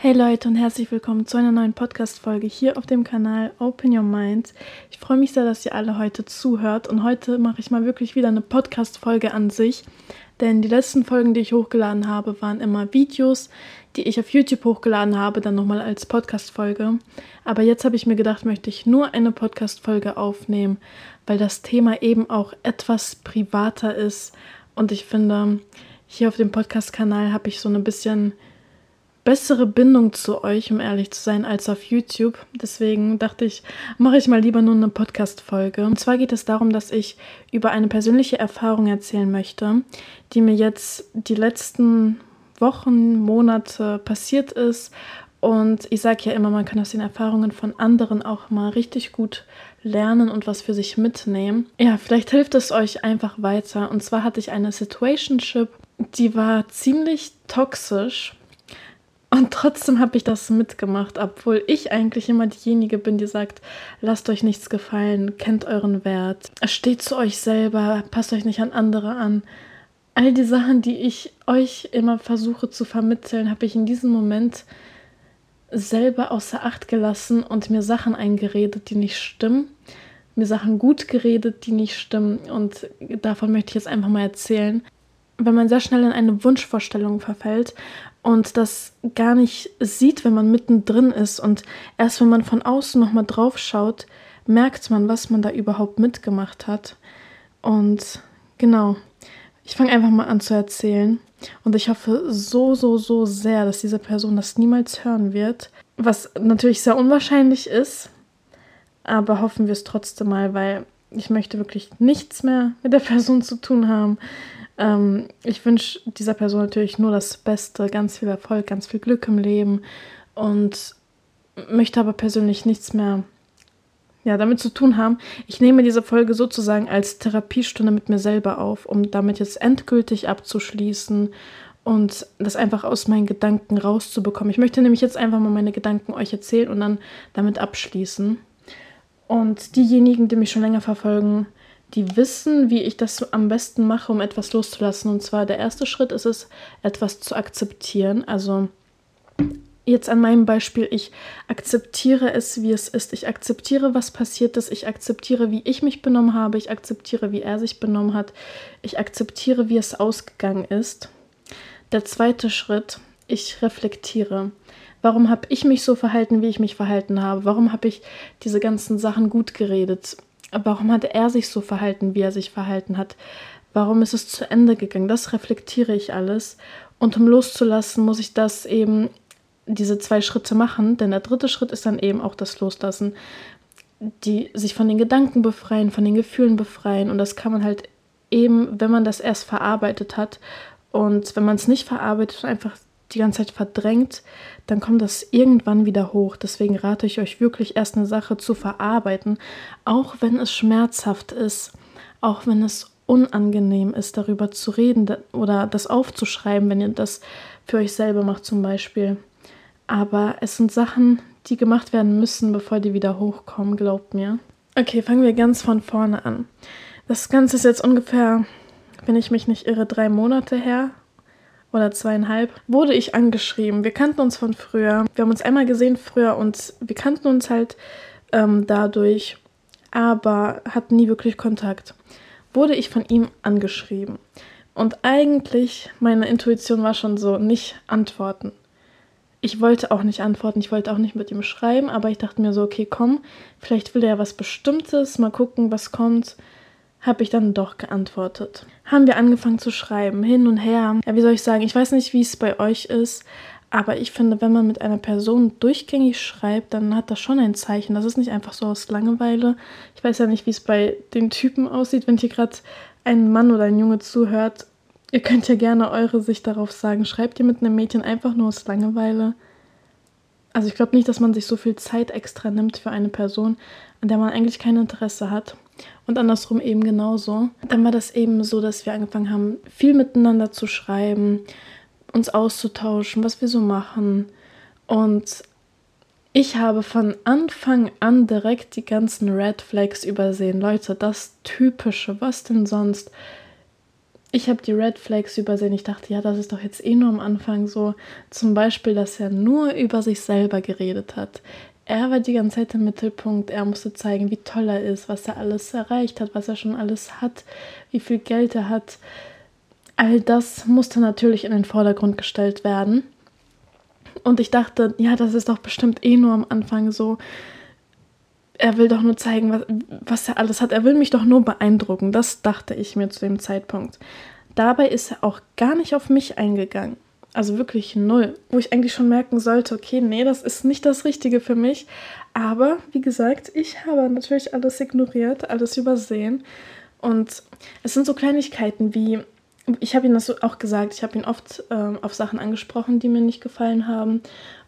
Hey Leute und herzlich willkommen zu einer neuen Podcast-Folge hier auf dem Kanal Open Your Mind. Ich freue mich sehr, dass ihr alle heute zuhört und heute mache ich mal wirklich wieder eine Podcast-Folge an sich, denn die letzten Folgen, die ich hochgeladen habe, waren immer Videos, die ich auf YouTube hochgeladen habe, dann nochmal als Podcast-Folge. Aber jetzt habe ich mir gedacht, möchte ich nur eine Podcast-Folge aufnehmen, weil das Thema eben auch etwas privater ist und ich finde, hier auf dem Podcast-Kanal habe ich so ein bisschen bessere Bindung zu euch, um ehrlich zu sein, als auf YouTube. Deswegen dachte ich, mache ich mal lieber nur eine Podcast-Folge. Und zwar geht es darum, dass ich über eine persönliche Erfahrung erzählen möchte, die mir jetzt die letzten Wochen, Monate passiert ist. Und ich sage ja immer, man kann aus den Erfahrungen von anderen auch mal richtig gut lernen und was für sich mitnehmen. Ja, vielleicht hilft es euch einfach weiter. Und zwar hatte ich eine Situationship, die war ziemlich toxisch und trotzdem habe ich das mitgemacht, obwohl ich eigentlich immer diejenige bin, die sagt, lasst euch nichts gefallen, kennt euren Wert, steht zu euch selber, passt euch nicht an andere an. All die Sachen, die ich euch immer versuche zu vermitteln, habe ich in diesem Moment selber außer Acht gelassen und mir Sachen eingeredet, die nicht stimmen, mir Sachen gut geredet, die nicht stimmen. Und davon möchte ich jetzt einfach mal erzählen. Wenn man sehr schnell in eine Wunschvorstellung verfällt und das gar nicht sieht, wenn man mittendrin ist. Und erst wenn man von außen nochmal drauf schaut, merkt man, was man da überhaupt mitgemacht hat. Und genau, ich fange einfach mal an zu erzählen. Und ich hoffe so, so, so sehr, dass diese Person das niemals hören wird. Was natürlich sehr unwahrscheinlich ist. Aber hoffen wir es trotzdem mal, weil ich möchte wirklich nichts mehr mit der Person zu tun haben. Ähm, ich wünsche dieser Person natürlich nur das Beste, ganz viel Erfolg, ganz viel Glück im Leben und möchte aber persönlich nichts mehr ja, damit zu tun haben. Ich nehme diese Folge sozusagen als Therapiestunde mit mir selber auf, um damit jetzt endgültig abzuschließen und das einfach aus meinen Gedanken rauszubekommen. Ich möchte nämlich jetzt einfach mal meine Gedanken euch erzählen und dann damit abschließen. Und diejenigen, die mich schon länger verfolgen, die wissen, wie ich das am besten mache, um etwas loszulassen. Und zwar der erste Schritt ist es, etwas zu akzeptieren. Also jetzt an meinem Beispiel, ich akzeptiere es, wie es ist. Ich akzeptiere, was passiert ist. Ich akzeptiere, wie ich mich benommen habe. Ich akzeptiere, wie er sich benommen hat. Ich akzeptiere, wie es ausgegangen ist. Der zweite Schritt, ich reflektiere. Warum habe ich mich so verhalten, wie ich mich verhalten habe? Warum habe ich diese ganzen Sachen gut geredet? Warum hat er sich so verhalten, wie er sich verhalten hat? Warum ist es zu Ende gegangen? Das reflektiere ich alles. Und um loszulassen, muss ich das eben, diese zwei Schritte machen. Denn der dritte Schritt ist dann eben auch das Loslassen. Die sich von den Gedanken befreien, von den Gefühlen befreien. Und das kann man halt eben, wenn man das erst verarbeitet hat. Und wenn man es nicht verarbeitet einfach die ganze Zeit verdrängt, dann kommt das irgendwann wieder hoch. Deswegen rate ich euch wirklich erst eine Sache zu verarbeiten, auch wenn es schmerzhaft ist, auch wenn es unangenehm ist, darüber zu reden oder das aufzuschreiben, wenn ihr das für euch selber macht zum Beispiel. Aber es sind Sachen, die gemacht werden müssen, bevor die wieder hochkommen, glaubt mir. Okay, fangen wir ganz von vorne an. Das Ganze ist jetzt ungefähr, wenn ich mich nicht irre, drei Monate her oder zweieinhalb, wurde ich angeschrieben. Wir kannten uns von früher. Wir haben uns einmal gesehen früher und wir kannten uns halt ähm, dadurch, aber hatten nie wirklich Kontakt. Wurde ich von ihm angeschrieben. Und eigentlich, meine Intuition war schon so, nicht antworten. Ich wollte auch nicht antworten, ich wollte auch nicht mit ihm schreiben, aber ich dachte mir so, okay, komm, vielleicht will er was Bestimmtes, mal gucken, was kommt habe ich dann doch geantwortet. Haben wir angefangen zu schreiben, hin und her. Ja, wie soll ich sagen, ich weiß nicht, wie es bei euch ist, aber ich finde, wenn man mit einer Person durchgängig schreibt, dann hat das schon ein Zeichen. Das ist nicht einfach so aus Langeweile. Ich weiß ja nicht, wie es bei den Typen aussieht, wenn hier gerade ein Mann oder ein Junge zuhört. Ihr könnt ja gerne eure Sicht darauf sagen. Schreibt ihr mit einem Mädchen einfach nur aus Langeweile? Also ich glaube nicht, dass man sich so viel Zeit extra nimmt für eine Person, an der man eigentlich kein Interesse hat. Und andersrum eben genauso. Dann war das eben so, dass wir angefangen haben, viel miteinander zu schreiben, uns auszutauschen, was wir so machen. Und ich habe von Anfang an direkt die ganzen Red Flags übersehen. Leute, das Typische, was denn sonst? ich habe die Red Flags übersehen. Ich dachte, ja, das ist doch jetzt eh nur am Anfang so. Zum Beispiel, dass er nur über sich selber geredet hat. Er war die ganze Zeit im Mittelpunkt. Er musste zeigen, wie toll er ist, was er alles erreicht hat, was er schon alles hat, wie viel Geld er hat. All das musste natürlich in den Vordergrund gestellt werden. Und ich dachte, ja, das ist doch bestimmt eh nur am Anfang so. Er will doch nur zeigen, was, was er alles hat. Er will mich doch nur beeindrucken. Das dachte ich mir zu dem Zeitpunkt. Dabei ist er auch gar nicht auf mich eingegangen. Also wirklich null. Wo ich eigentlich schon merken sollte, okay, nee, das ist nicht das Richtige für mich. Aber wie gesagt, ich habe natürlich alles ignoriert, alles übersehen. Und es sind so Kleinigkeiten wie, ich habe ihm das auch gesagt, ich habe ihn oft ähm, auf Sachen angesprochen, die mir nicht gefallen haben.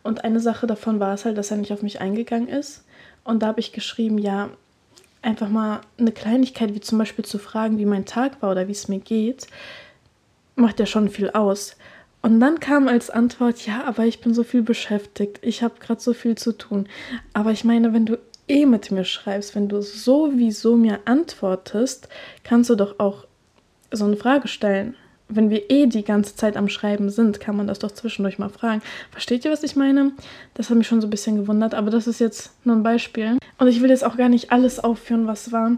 Und eine Sache davon war es halt, dass er nicht auf mich eingegangen ist. Und da habe ich geschrieben, ja, einfach mal eine Kleinigkeit, wie zum Beispiel zu fragen, wie mein Tag war oder wie es mir geht, macht ja schon viel aus. Und dann kam als Antwort, ja, aber ich bin so viel beschäftigt, ich habe gerade so viel zu tun. Aber ich meine, wenn du eh mit mir schreibst, wenn du sowieso mir antwortest, kannst du doch auch so eine Frage stellen. Wenn wir eh die ganze Zeit am Schreiben sind, kann man das doch zwischendurch mal fragen. Versteht ihr, was ich meine? Das hat mich schon so ein bisschen gewundert, aber das ist jetzt nur ein Beispiel. Und ich will jetzt auch gar nicht alles aufführen, was war.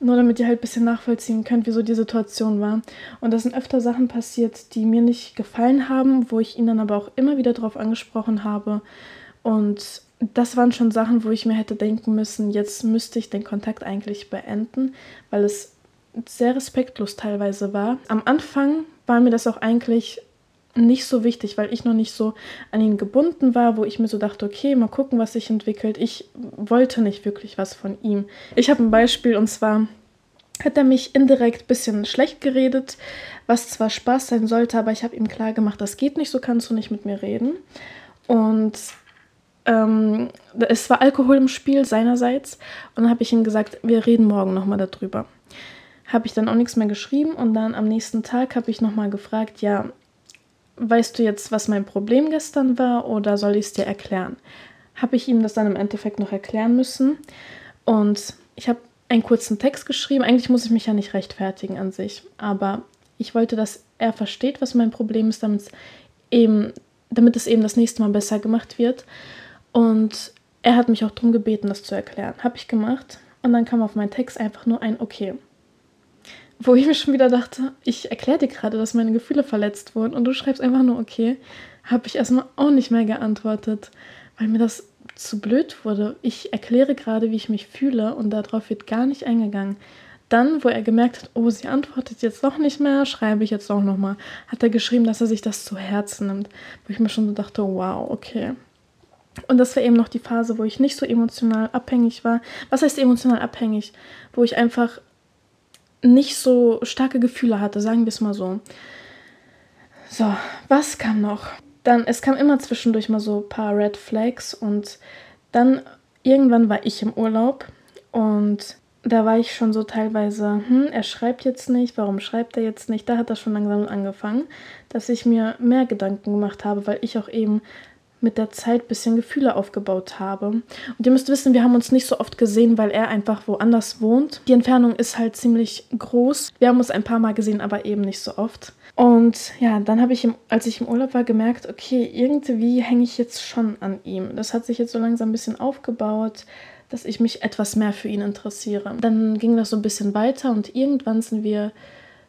Nur damit ihr halt ein bisschen nachvollziehen könnt, wieso die Situation war. Und da sind öfter Sachen passiert, die mir nicht gefallen haben, wo ich ihn dann aber auch immer wieder darauf angesprochen habe. Und das waren schon Sachen, wo ich mir hätte denken müssen, jetzt müsste ich den Kontakt eigentlich beenden, weil es sehr respektlos teilweise war. Am Anfang war mir das auch eigentlich nicht so wichtig, weil ich noch nicht so an ihn gebunden war, wo ich mir so dachte, okay, mal gucken, was sich entwickelt. Ich wollte nicht wirklich was von ihm. Ich habe ein Beispiel und zwar hat er mich indirekt ein bisschen schlecht geredet, was zwar Spaß sein sollte, aber ich habe ihm klar gemacht, das geht nicht, so kannst du nicht mit mir reden. Und ähm, es war Alkohol im Spiel seinerseits und dann habe ich ihm gesagt, wir reden morgen nochmal darüber. Habe ich dann auch nichts mehr geschrieben und dann am nächsten Tag habe ich nochmal gefragt, ja, weißt du jetzt, was mein Problem gestern war oder soll ich es dir erklären? Habe ich ihm das dann im Endeffekt noch erklären müssen und ich habe einen kurzen Text geschrieben. Eigentlich muss ich mich ja nicht rechtfertigen an sich, aber ich wollte, dass er versteht, was mein Problem ist, damit es eben, damit es eben das nächste Mal besser gemacht wird. Und er hat mich auch darum gebeten, das zu erklären. Habe ich gemacht und dann kam auf meinen Text einfach nur ein Okay wo ich mir schon wieder dachte, ich erkläre dir gerade, dass meine Gefühle verletzt wurden und du schreibst einfach nur okay, habe ich erstmal auch nicht mehr geantwortet, weil mir das zu blöd wurde. Ich erkläre gerade, wie ich mich fühle und darauf wird gar nicht eingegangen. Dann, wo er gemerkt hat, oh, sie antwortet jetzt doch nicht mehr, schreibe ich jetzt doch nochmal, hat er geschrieben, dass er sich das zu Herzen nimmt. Wo ich mir schon so dachte, wow, okay. Und das war eben noch die Phase, wo ich nicht so emotional abhängig war. Was heißt emotional abhängig? Wo ich einfach nicht so starke Gefühle hatte, sagen wir es mal so. So, was kam noch? Dann, es kam immer zwischendurch mal so ein paar Red Flags und dann irgendwann war ich im Urlaub und da war ich schon so teilweise, hm, er schreibt jetzt nicht, warum schreibt er jetzt nicht? Da hat das schon langsam angefangen, dass ich mir mehr Gedanken gemacht habe, weil ich auch eben mit der Zeit ein bisschen Gefühle aufgebaut habe. Und ihr müsst wissen, wir haben uns nicht so oft gesehen, weil er einfach woanders wohnt. Die Entfernung ist halt ziemlich groß. Wir haben uns ein paar Mal gesehen, aber eben nicht so oft. Und ja, dann habe ich, im, als ich im Urlaub war, gemerkt, okay, irgendwie hänge ich jetzt schon an ihm. Das hat sich jetzt so langsam ein bisschen aufgebaut, dass ich mich etwas mehr für ihn interessiere. Dann ging das so ein bisschen weiter und irgendwann sind wir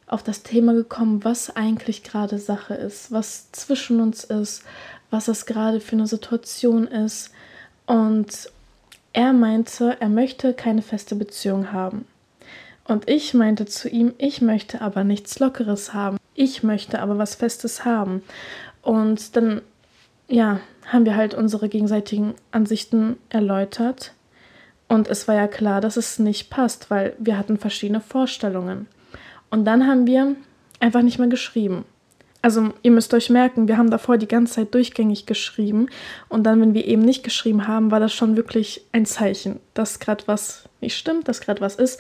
auf das Thema gekommen, was eigentlich gerade Sache ist, was zwischen uns ist, was es gerade für eine Situation ist. Und er meinte, er möchte keine feste Beziehung haben. Und ich meinte zu ihm, ich möchte aber nichts Lockeres haben. Ich möchte aber was Festes haben. Und dann, ja, haben wir halt unsere gegenseitigen Ansichten erläutert. Und es war ja klar, dass es nicht passt, weil wir hatten verschiedene Vorstellungen. Und dann haben wir einfach nicht mehr geschrieben also ihr müsst euch merken, wir haben davor die ganze Zeit durchgängig geschrieben und dann, wenn wir eben nicht geschrieben haben, war das schon wirklich ein Zeichen, dass gerade was nicht stimmt, dass gerade was ist.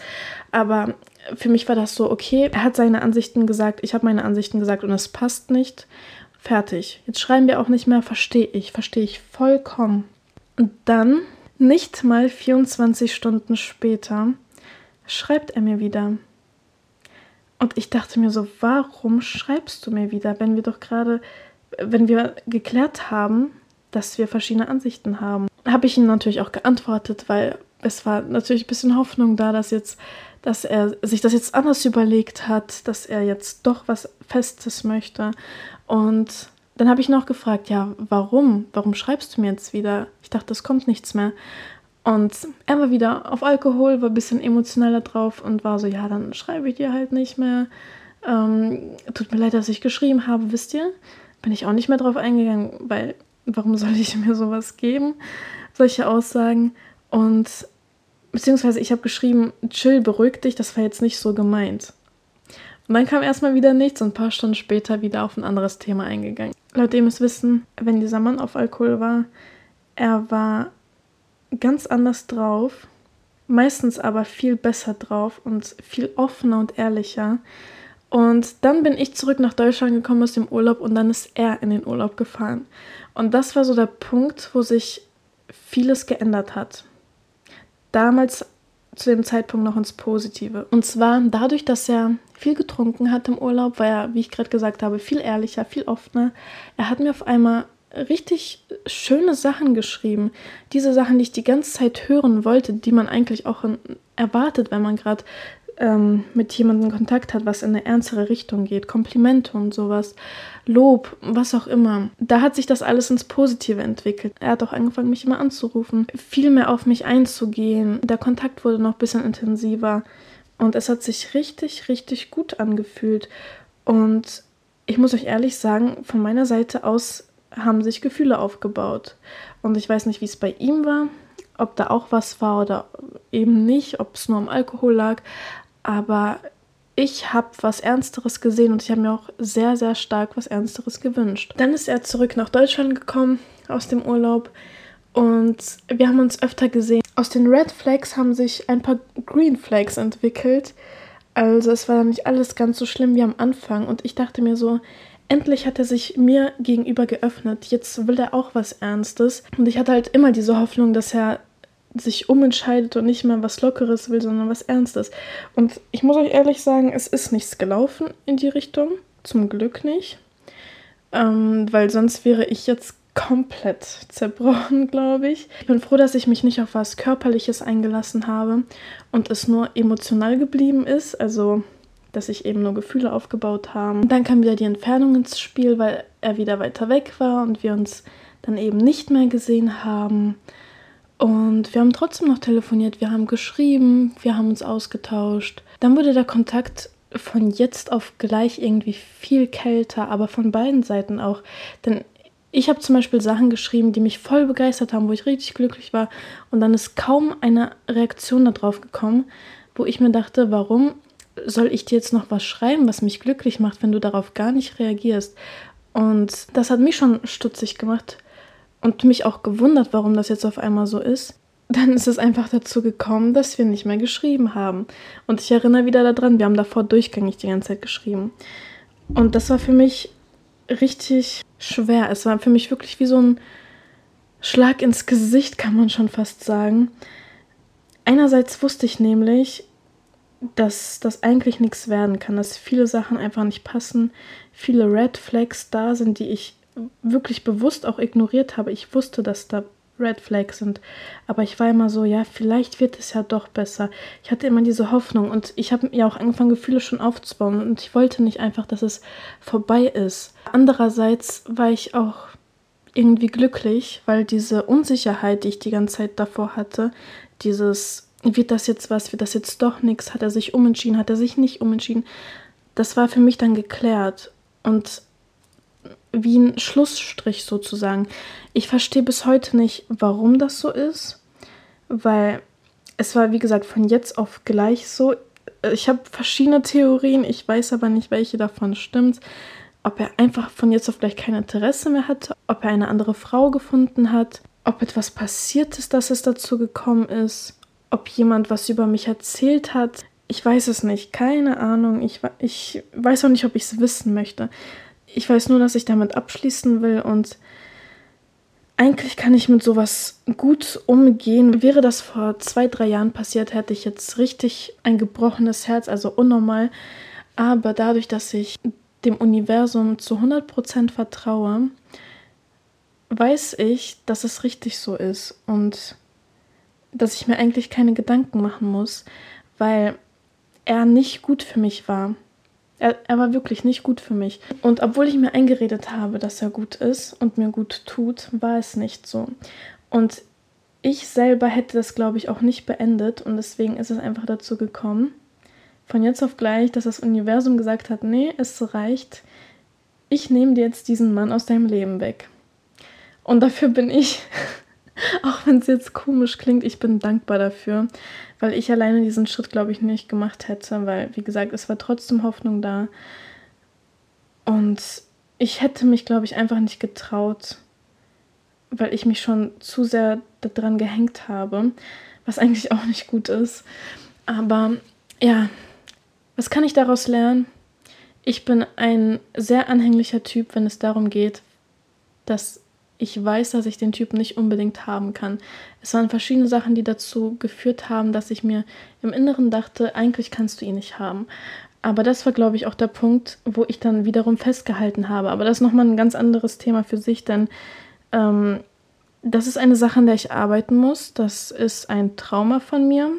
Aber für mich war das so, okay, er hat seine Ansichten gesagt, ich habe meine Ansichten gesagt und es passt nicht. Fertig. Jetzt schreiben wir auch nicht mehr, verstehe ich, verstehe ich vollkommen. Und dann, nicht mal 24 Stunden später, schreibt er mir wieder. Und ich dachte mir so, warum schreibst du mir wieder, wenn wir doch gerade, wenn wir geklärt haben, dass wir verschiedene Ansichten haben? Habe ich ihm natürlich auch geantwortet, weil es war natürlich ein bisschen Hoffnung da, dass jetzt, dass er sich das jetzt anders überlegt hat, dass er jetzt doch was Festes möchte. Und dann habe ich noch gefragt, ja, warum? Warum schreibst du mir jetzt wieder? Ich dachte, es kommt nichts mehr. Und er war wieder auf Alkohol, war ein bisschen emotionaler drauf und war so, ja, dann schreibe ich dir halt nicht mehr. Ähm, tut mir leid, dass ich geschrieben habe, wisst ihr? Bin ich auch nicht mehr drauf eingegangen, weil warum soll ich mir sowas geben? Solche Aussagen. Und beziehungsweise ich habe geschrieben, chill, beruhig dich, das war jetzt nicht so gemeint. Und dann kam erstmal wieder nichts und ein paar Stunden später wieder auf ein anderes Thema eingegangen. Laut dem es wissen, wenn dieser Mann auf Alkohol war, er war ganz anders drauf, meistens aber viel besser drauf und viel offener und ehrlicher. Und dann bin ich zurück nach Deutschland gekommen aus dem Urlaub und dann ist er in den Urlaub gefahren. Und das war so der Punkt, wo sich vieles geändert hat. Damals zu dem Zeitpunkt noch ins Positive. Und zwar dadurch, dass er viel getrunken hat im Urlaub, war er, wie ich gerade gesagt habe, viel ehrlicher, viel offener. Er hat mir auf einmal richtig schöne Sachen geschrieben. Diese Sachen, die ich die ganze Zeit hören wollte, die man eigentlich auch erwartet, wenn man gerade ähm, mit jemandem Kontakt hat, was in eine ernstere Richtung geht. Komplimente und sowas. Lob, was auch immer. Da hat sich das alles ins Positive entwickelt. Er hat auch angefangen, mich immer anzurufen, viel mehr auf mich einzugehen. Der Kontakt wurde noch ein bisschen intensiver. Und es hat sich richtig, richtig gut angefühlt. Und ich muss euch ehrlich sagen, von meiner Seite aus haben sich Gefühle aufgebaut. Und ich weiß nicht, wie es bei ihm war, ob da auch was war oder eben nicht, ob es nur am Alkohol lag. Aber ich habe was Ernsteres gesehen und ich habe mir auch sehr, sehr stark was Ernsteres gewünscht. Dann ist er zurück nach Deutschland gekommen aus dem Urlaub und wir haben uns öfter gesehen. Aus den Red Flags haben sich ein paar Green Flags entwickelt. Also es war nicht alles ganz so schlimm wie am Anfang und ich dachte mir so, endlich hat er sich mir gegenüber geöffnet. Jetzt will er auch was Ernstes. Und ich hatte halt immer diese Hoffnung, dass er sich umentscheidet und nicht mehr was Lockeres will, sondern was Ernstes. Und ich muss euch ehrlich sagen, es ist nichts gelaufen in die Richtung. Zum Glück nicht. Ähm, weil sonst wäre ich jetzt komplett zerbrochen, glaube ich. Ich bin froh, dass ich mich nicht auf was Körperliches eingelassen habe und es nur emotional geblieben ist. Also dass sich eben nur Gefühle aufgebaut haben. dann kam wieder die Entfernung ins Spiel, weil er wieder weiter weg war und wir uns dann eben nicht mehr gesehen haben. Und wir haben trotzdem noch telefoniert, wir haben geschrieben, wir haben uns ausgetauscht. Dann wurde der Kontakt von jetzt auf gleich irgendwie viel kälter, aber von beiden Seiten auch. Denn ich habe zum Beispiel Sachen geschrieben, die mich voll begeistert haben, wo ich richtig glücklich war. Und dann ist kaum eine Reaktion darauf gekommen, wo ich mir dachte, warum soll ich dir jetzt noch was schreiben, was mich glücklich macht, wenn du darauf gar nicht reagierst? Und das hat mich schon stutzig gemacht und mich auch gewundert, warum das jetzt auf einmal so ist. Dann ist es einfach dazu gekommen, dass wir nicht mehr geschrieben haben. Und ich erinnere wieder daran, wir haben davor durchgängig die ganze Zeit geschrieben. Und das war für mich richtig schwer. Es war für mich wirklich wie so ein Schlag ins Gesicht, kann man schon fast sagen. Einerseits wusste ich nämlich, dass das eigentlich nichts werden kann, dass viele Sachen einfach nicht passen, viele Red Flags da sind, die ich wirklich bewusst auch ignoriert habe. Ich wusste, dass da Red Flags sind, aber ich war immer so, ja, vielleicht wird es ja doch besser. Ich hatte immer diese Hoffnung und ich habe ja auch angefangen, Gefühle schon aufzubauen und ich wollte nicht einfach, dass es vorbei ist. Andererseits war ich auch irgendwie glücklich, weil diese Unsicherheit, die ich die ganze Zeit davor hatte, dieses wird das jetzt was, wird das jetzt doch nichts, hat er sich umentschieden, hat er sich nicht umentschieden. Das war für mich dann geklärt und wie ein Schlussstrich sozusagen. Ich verstehe bis heute nicht, warum das so ist, weil es war, wie gesagt, von jetzt auf gleich so. Ich habe verschiedene Theorien, ich weiß aber nicht, welche davon stimmt. Ob er einfach von jetzt auf gleich kein Interesse mehr hatte, ob er eine andere Frau gefunden hat, ob etwas passiert ist, dass es dazu gekommen ist ob jemand was über mich erzählt hat. Ich weiß es nicht, keine Ahnung. Ich, ich weiß auch nicht, ob ich es wissen möchte. Ich weiß nur, dass ich damit abschließen will und eigentlich kann ich mit sowas gut umgehen. Wäre das vor zwei, drei Jahren passiert, hätte ich jetzt richtig ein gebrochenes Herz, also unnormal. Aber dadurch, dass ich dem Universum zu 100% vertraue, weiß ich, dass es richtig so ist und dass ich mir eigentlich keine Gedanken machen muss, weil er nicht gut für mich war. Er, er, war wirklich nicht gut für mich. Und obwohl ich mir eingeredet habe, dass er gut ist und mir gut tut, war es nicht so. Und ich selber hätte das, glaube ich, auch nicht beendet und deswegen ist es einfach dazu gekommen, von jetzt auf gleich, dass das Universum gesagt hat, nee, es reicht, ich nehme dir jetzt diesen Mann aus deinem Leben weg. Und dafür bin ich, auch wenn es jetzt komisch klingt, ich bin dankbar dafür, weil ich alleine diesen Schritt, glaube ich, nicht gemacht hätte, weil, wie gesagt, es war trotzdem Hoffnung da. Und ich hätte mich, glaube ich, einfach nicht getraut, weil ich mich schon zu sehr daran gehängt habe, was eigentlich auch nicht gut ist. Aber ja, was kann ich daraus lernen? Ich bin ein sehr anhänglicher Typ, wenn es darum geht, dass ich weiß, dass ich den Typen nicht unbedingt haben kann. Es waren verschiedene Sachen, die dazu geführt haben, dass ich mir im Inneren dachte, eigentlich kannst du ihn nicht haben. Aber das war, glaube ich, auch der Punkt, wo ich dann wiederum festgehalten habe. Aber das ist nochmal ein ganz anderes Thema für sich, denn ähm, das ist eine Sache, an der ich arbeiten muss. Das ist ein Trauma von mir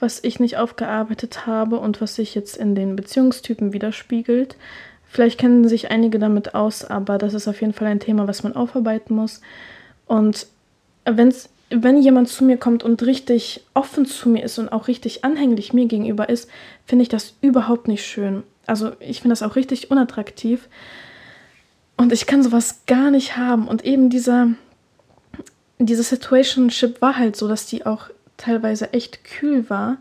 was ich nicht aufgearbeitet habe und was sich jetzt in den Beziehungstypen widerspiegelt. Vielleicht kennen sich einige damit aus, aber das ist auf jeden Fall ein Thema, was man aufarbeiten muss. Und wenn's, wenn jemand zu mir kommt und richtig offen zu mir ist und auch richtig anhänglich mir gegenüber ist, finde ich das überhaupt nicht schön. Also ich finde das auch richtig unattraktiv. Und ich kann sowas gar nicht haben. Und eben dieser, diese Situationship war halt so, dass die auch teilweise echt kühl war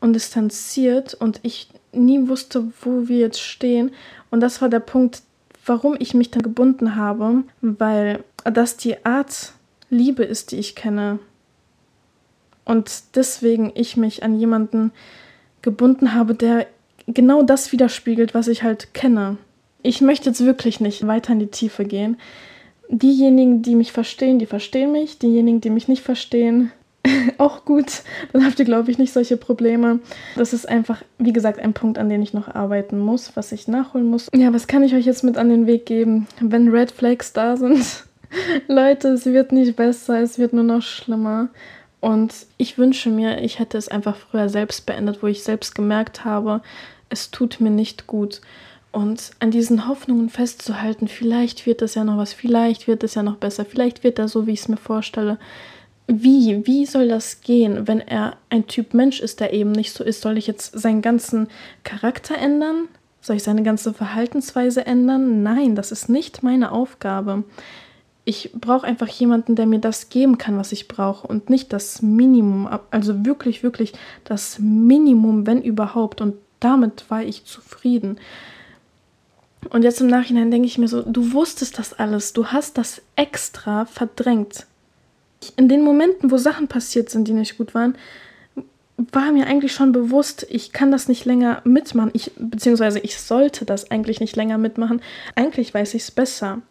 und distanziert und ich nie wusste, wo wir jetzt stehen. Und das war der Punkt, warum ich mich dann gebunden habe, weil das die Art Liebe ist, die ich kenne. Und deswegen ich mich an jemanden gebunden habe, der genau das widerspiegelt, was ich halt kenne. Ich möchte jetzt wirklich nicht weiter in die Tiefe gehen. Diejenigen, die mich verstehen, die verstehen mich. Diejenigen, die mich nicht verstehen, auch gut. Dann habt ihr, glaube ich, nicht solche Probleme. Das ist einfach, wie gesagt, ein Punkt, an dem ich noch arbeiten muss, was ich nachholen muss. Ja, was kann ich euch jetzt mit an den Weg geben, wenn Red Flags da sind? Leute, es wird nicht besser, es wird nur noch schlimmer. Und ich wünsche mir, ich hätte es einfach früher selbst beendet, wo ich selbst gemerkt habe, es tut mir nicht gut. Und an diesen Hoffnungen festzuhalten, vielleicht wird es ja noch was, vielleicht wird es ja noch besser, vielleicht wird er so, wie ich es mir vorstelle wie, wie soll das gehen, wenn er ein Typ Mensch ist, der eben nicht so ist? Soll ich jetzt seinen ganzen Charakter ändern? Soll ich seine ganze Verhaltensweise ändern? Nein, das ist nicht meine Aufgabe. Ich brauche einfach jemanden, der mir das geben kann, was ich brauche und nicht das Minimum, also wirklich, wirklich das Minimum, wenn überhaupt. Und damit war ich zufrieden. Und jetzt im Nachhinein denke ich mir so, du wusstest das alles, du hast das extra verdrängt in den Momenten, wo Sachen passiert sind, die nicht gut waren, war mir eigentlich schon bewusst, ich kann das nicht länger mitmachen. Ich, beziehungsweise ich sollte das eigentlich nicht länger mitmachen. Eigentlich weiß ich es besser.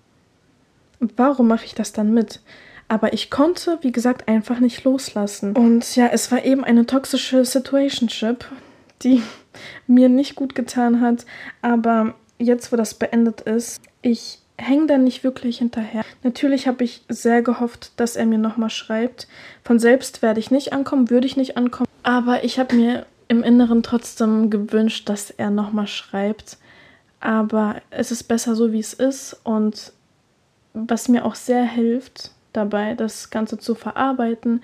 Warum mache ich das dann mit? Aber ich konnte, wie gesagt, einfach nicht loslassen. Und ja, es war eben eine toxische Situationship, die mir nicht gut getan hat. Aber jetzt, wo das beendet ist, ich hänge da nicht wirklich hinterher. Natürlich habe ich sehr gehofft, dass er mir nochmal schreibt. Von selbst werde ich nicht ankommen, würde ich nicht ankommen. Aber ich habe mir im Inneren trotzdem gewünscht, dass er nochmal schreibt. Aber es ist besser so, wie es ist. Und was mir auch sehr hilft dabei, das Ganze zu verarbeiten,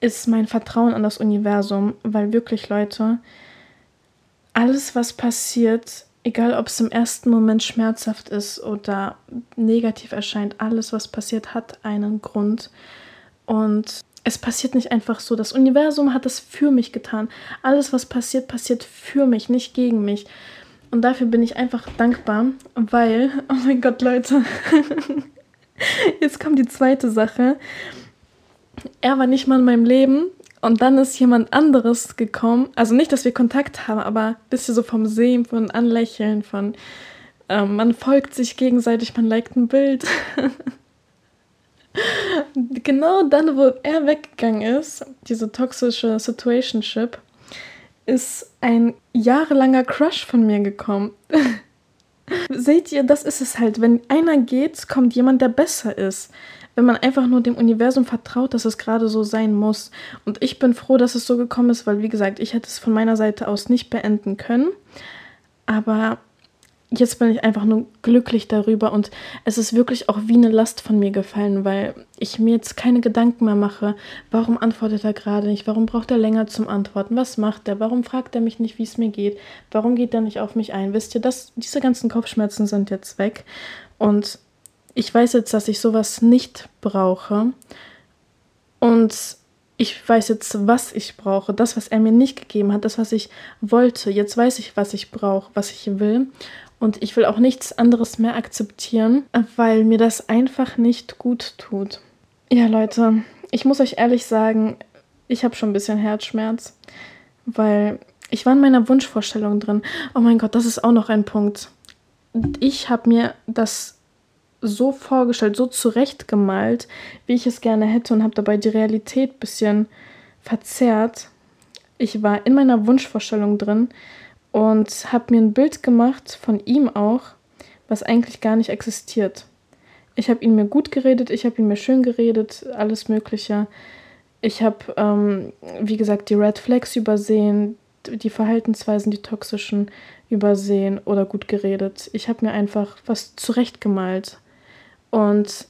ist mein Vertrauen an das Universum. Weil wirklich, Leute, alles, was passiert, egal ob es im ersten Moment schmerzhaft ist oder negativ erscheint, alles, was passiert, hat einen Grund. Und es passiert nicht einfach so. Das Universum hat es für mich getan. Alles, was passiert, passiert für mich, nicht gegen mich. Und dafür bin ich einfach dankbar, weil, oh mein Gott, Leute, jetzt kommt die zweite Sache. Er war nicht mal in meinem Leben, und dann ist jemand anderes gekommen. Also nicht, dass wir Kontakt haben, aber ein bisschen so vom Sehen, von Anlächeln, von ähm, man folgt sich gegenseitig, man liked ein Bild. genau dann, wo er weggegangen ist, diese toxische Situationship, ist ein jahrelanger Crush von mir gekommen. Seht ihr, das ist es halt. Wenn einer geht, kommt jemand, der besser ist. Wenn man einfach nur dem Universum vertraut, dass es gerade so sein muss. Und ich bin froh, dass es so gekommen ist, weil, wie gesagt, ich hätte es von meiner Seite aus nicht beenden können. Aber jetzt bin ich einfach nur glücklich darüber und es ist wirklich auch wie eine Last von mir gefallen, weil ich mir jetzt keine Gedanken mehr mache, warum antwortet er gerade nicht, warum braucht er länger zum Antworten, was macht er, warum fragt er mich nicht, wie es mir geht, warum geht er nicht auf mich ein. Wisst ihr, dass diese ganzen Kopfschmerzen sind jetzt weg und ich weiß jetzt, dass ich sowas nicht brauche und ich weiß jetzt, was ich brauche, das, was er mir nicht gegeben hat, das, was ich wollte. Jetzt weiß ich, was ich brauche, was ich will. Und ich will auch nichts anderes mehr akzeptieren, weil mir das einfach nicht gut tut. Ja, Leute, ich muss euch ehrlich sagen, ich habe schon ein bisschen Herzschmerz, weil ich war in meiner Wunschvorstellung drin. Oh mein Gott, das ist auch noch ein Punkt. Ich habe mir das so vorgestellt, so zurechtgemalt, wie ich es gerne hätte und habe dabei die Realität ein bisschen verzerrt. Ich war in meiner Wunschvorstellung drin und habe mir ein Bild gemacht von ihm auch, was eigentlich gar nicht existiert. Ich habe ihn mir gut geredet, ich habe ihn mir schön geredet, alles Mögliche. Ich habe, ähm, wie gesagt, die Red Flags übersehen, die Verhaltensweisen, die toxischen übersehen oder gut geredet. Ich habe mir einfach was zurechtgemalt. Und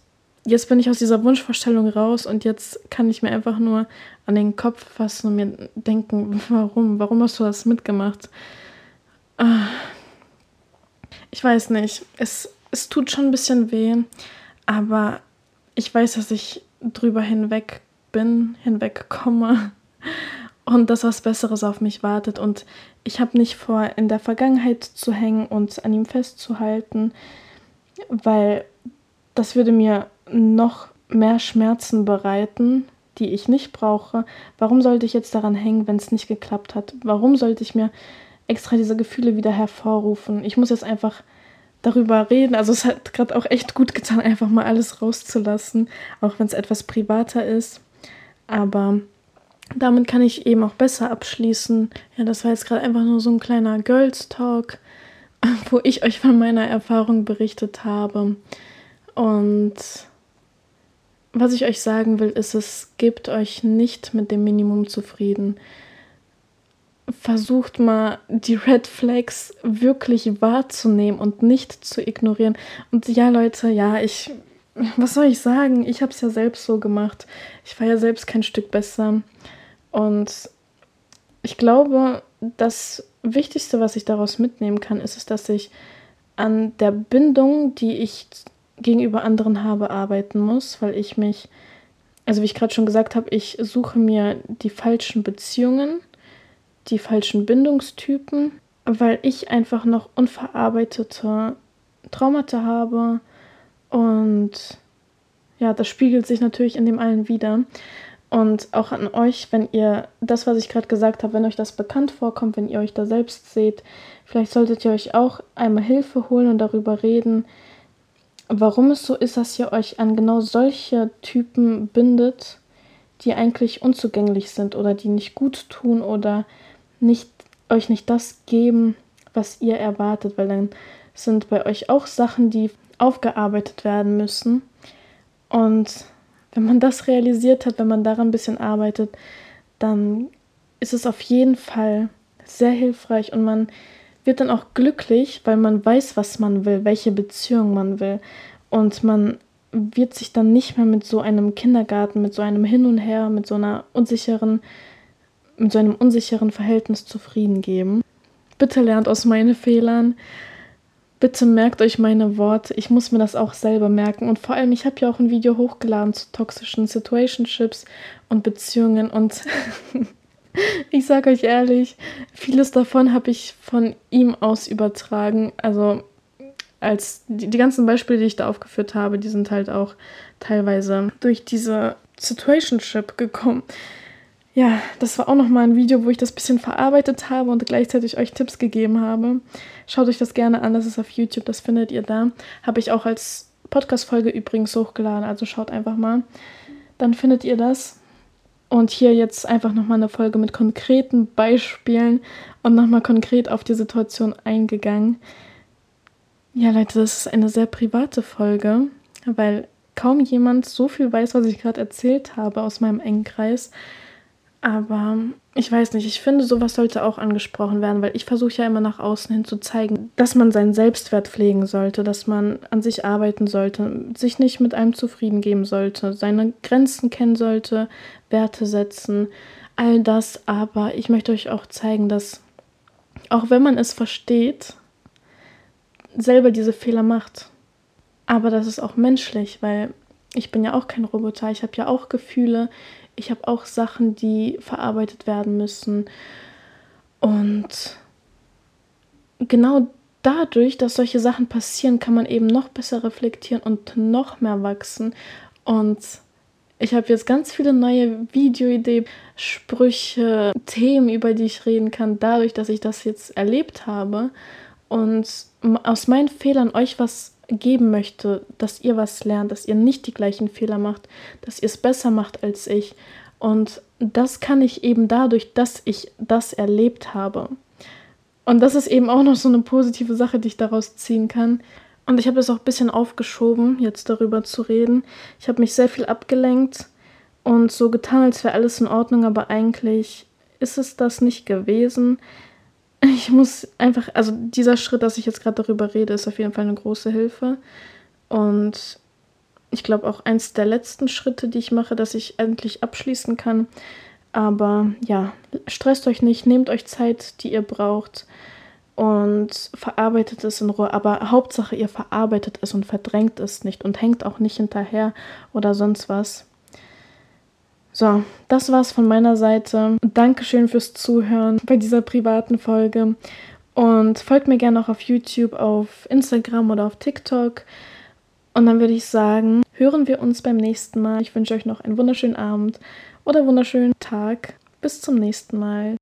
jetzt bin ich aus dieser Wunschvorstellung raus und jetzt kann ich mir einfach nur an den Kopf fassen und mir denken, warum? Warum hast du das mitgemacht? Ah. Ich weiß nicht. Es, es tut schon ein bisschen weh, aber ich weiß, dass ich drüber hinweg bin, hinwegkomme und dass was Besseres auf mich wartet. Und ich habe nicht vor, in der Vergangenheit zu hängen und an ihm festzuhalten, weil das würde mir noch mehr Schmerzen bereiten, die ich nicht brauche. Warum sollte ich jetzt daran hängen, wenn es nicht geklappt hat? Warum sollte ich mir extra diese Gefühle wieder hervorrufen. Ich muss jetzt einfach darüber reden. Also es hat gerade auch echt gut getan, einfach mal alles rauszulassen, auch wenn es etwas privater ist. Aber damit kann ich eben auch besser abschließen. Ja, das war jetzt gerade einfach nur so ein kleiner Girls Talk, wo ich euch von meiner Erfahrung berichtet habe. Und was ich euch sagen will, ist, es gebt euch nicht mit dem Minimum zufrieden versucht mal die Red Flags wirklich wahrzunehmen und nicht zu ignorieren. Und ja, Leute, ja, ich, was soll ich sagen? Ich habe es ja selbst so gemacht. Ich war ja selbst kein Stück besser. Und ich glaube, das Wichtigste, was ich daraus mitnehmen kann, ist es, dass ich an der Bindung, die ich gegenüber anderen habe, arbeiten muss, weil ich mich, also wie ich gerade schon gesagt habe, ich suche mir die falschen Beziehungen die falschen Bindungstypen, weil ich einfach noch unverarbeitete Traumata habe und ja, das spiegelt sich natürlich in dem allen wieder. Und auch an euch, wenn ihr das, was ich gerade gesagt habe, wenn euch das bekannt vorkommt, wenn ihr euch da selbst seht, vielleicht solltet ihr euch auch einmal Hilfe holen und darüber reden, warum es so ist, dass ihr euch an genau solche Typen bindet, die eigentlich unzugänglich sind oder die nicht gut tun oder nicht, euch nicht das geben, was ihr erwartet, weil dann sind bei euch auch Sachen, die aufgearbeitet werden müssen. Und wenn man das realisiert hat, wenn man daran ein bisschen arbeitet, dann ist es auf jeden Fall sehr hilfreich und man wird dann auch glücklich, weil man weiß, was man will, welche Beziehung man will. Und man wird sich dann nicht mehr mit so einem Kindergarten, mit so einem Hin und Her, mit so einer unsicheren mit so einem unsicheren Verhältnis zufrieden geben. Bitte lernt aus meinen Fehlern. Bitte merkt euch meine Worte. Ich muss mir das auch selber merken. Und vor allem, ich habe ja auch ein Video hochgeladen zu toxischen Situationships und Beziehungen. Und ich sage euch ehrlich, vieles davon habe ich von ihm aus übertragen. Also als die, die ganzen Beispiele, die ich da aufgeführt habe, die sind halt auch teilweise durch diese Situationship gekommen ja, das war auch nochmal ein Video, wo ich das bisschen verarbeitet habe und gleichzeitig euch Tipps gegeben habe. Schaut euch das gerne an, das ist auf YouTube, das findet ihr da. Habe ich auch als Podcast-Folge übrigens hochgeladen, also schaut einfach mal. Dann findet ihr das. Und hier jetzt einfach nochmal eine Folge mit konkreten Beispielen und nochmal konkret auf die Situation eingegangen. Ja, Leute, das ist eine sehr private Folge, weil kaum jemand so viel weiß, was ich gerade erzählt habe aus meinem engen Kreis. Aber ich weiß nicht, ich finde, sowas sollte auch angesprochen werden, weil ich versuche ja immer nach außen hin zu zeigen, dass man seinen Selbstwert pflegen sollte, dass man an sich arbeiten sollte, sich nicht mit einem zufrieden geben sollte, seine Grenzen kennen sollte, Werte setzen, all das. Aber ich möchte euch auch zeigen, dass auch wenn man es versteht, selber diese Fehler macht. Aber das ist auch menschlich, weil ich bin ja auch kein Roboter, ich habe ja auch Gefühle, ich habe auch Sachen, die verarbeitet werden müssen. Und genau dadurch, dass solche Sachen passieren, kann man eben noch besser reflektieren und noch mehr wachsen. Und ich habe jetzt ganz viele neue Videoideen, Sprüche, Themen, über die ich reden kann, dadurch, dass ich das jetzt erlebt habe und aus meinen Fehlern euch was geben möchte, dass ihr was lernt, dass ihr nicht die gleichen Fehler macht, dass ihr es besser macht als ich. Und das kann ich eben dadurch, dass ich das erlebt habe. Und das ist eben auch noch so eine positive Sache, die ich daraus ziehen kann. Und ich habe es auch ein bisschen aufgeschoben, jetzt darüber zu reden. Ich habe mich sehr viel abgelenkt und so getan, als wäre alles in Ordnung, aber eigentlich ist es das nicht gewesen. Ich muss einfach, also dieser Schritt, dass ich jetzt gerade darüber rede, ist auf jeden Fall eine große Hilfe. Und ich glaube auch eins der letzten Schritte, die ich mache, dass ich endlich abschließen kann. Aber ja, stresst euch nicht, nehmt euch Zeit, die ihr braucht und verarbeitet es in Ruhe. Aber Hauptsache, ihr verarbeitet es und verdrängt es nicht und hängt auch nicht hinterher oder sonst was. So, das war's von meiner Seite. Dankeschön fürs Zuhören bei dieser privaten Folge. Und folgt mir gerne auch auf YouTube, auf Instagram oder auf TikTok. Und dann würde ich sagen, hören wir uns beim nächsten Mal. Ich wünsche euch noch einen wunderschönen Abend oder wunderschönen Tag. Bis zum nächsten Mal.